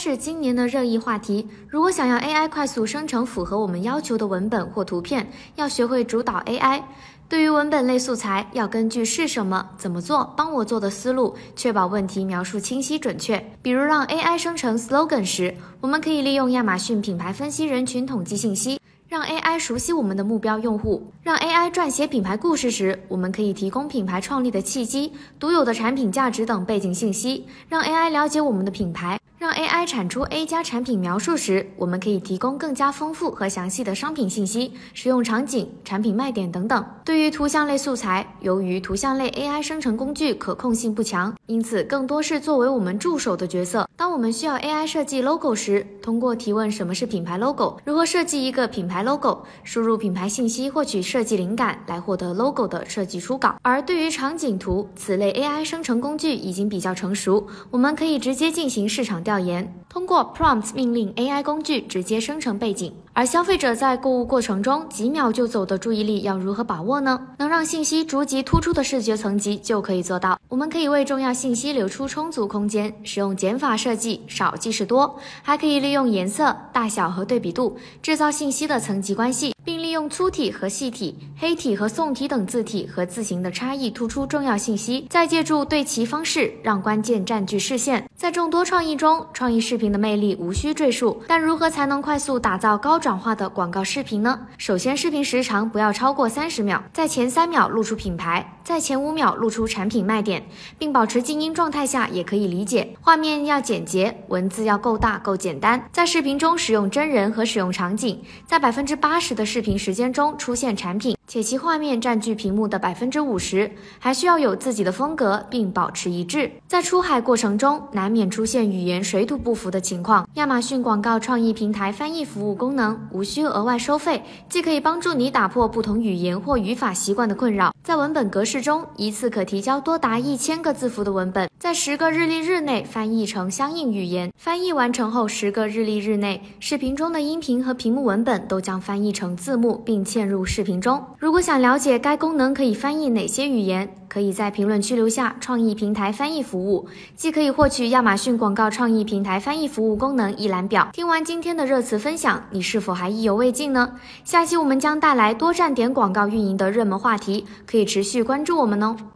是今年的热议话题。如果想要 AI 快速生成符合我们要求的文本或图片，要学会主导 AI。对于文本类素材，要根据是什么、怎么做、帮我做的思路，确保问题描述清晰准确。比如让 AI 生成 slogan 时，我们可以利用亚马逊品牌分析人群统计信息，让 AI 熟悉我们的目标用户；让 AI 撰写品牌故事时，我们可以提供品牌创立的契机、独有的产品价值等背景信息，让 AI 了解我们的品牌。让 AI 产出 A 加产品描述时，我们可以提供更加丰富和详细的商品信息、使用场景、产品卖点等等。对于图像类素材，由于图像类 AI 生成工具可控性不强，因此更多是作为我们助手的角色。当我们需要 AI 设计 logo 时，通过提问什么是品牌 logo，如何设计一个品牌 logo，输入品牌信息获取设计灵感，来获得 logo 的设计初稿。而对于场景图，此类 AI 生成工具已经比较成熟，我们可以直接进行市场调。调研通过 Prompt 命令 AI 工具直接生成背景，而消费者在购物过程中几秒就走的注意力要如何把握呢？能让信息逐级突出的视觉层级就可以做到。我们可以为重要信息留出充足空间，使用减法设计，少即是多，还可以利用颜色、大小和对比度制造信息的层级关系。并用粗体和细体、黑体和宋体等字体和字形的差异突出重要信息，再借助对齐方式让关键占据视线。在众多创意中，创意视频的魅力无需赘述。但如何才能快速打造高转化的广告视频呢？首先，视频时长不要超过三十秒，在前三秒露出品牌，在前五秒露出产品卖点，并保持静音状态下也可以理解。画面要简洁，文字要够大够简单。在视频中使用真人和使用场景，在百分之八十的。视频时间中出现产品，且其画面占据屏幕的百分之五十，还需要有自己的风格并保持一致。在出海过程中，难免出现语言水土不服的情况。亚马逊广告创意平台翻译服务功能无需额外收费，既可以帮助你打破不同语言或语法习惯的困扰。在文本格式中，一次可提交多达一千个字符的文本，在十个日历日内翻译成相应语言。翻译完成后，十个日历日内，视频中的音频和屏幕文本都将翻译成。字幕并嵌入视频中。如果想了解该功能可以翻译哪些语言，可以在评论区留下“创意平台翻译服务”，既可以获取亚马逊广告创意平台翻译服务功能一览表。听完今天的热词分享，你是否还意犹未尽呢？下期我们将带来多站点广告运营的热门话题，可以持续关注我们哦。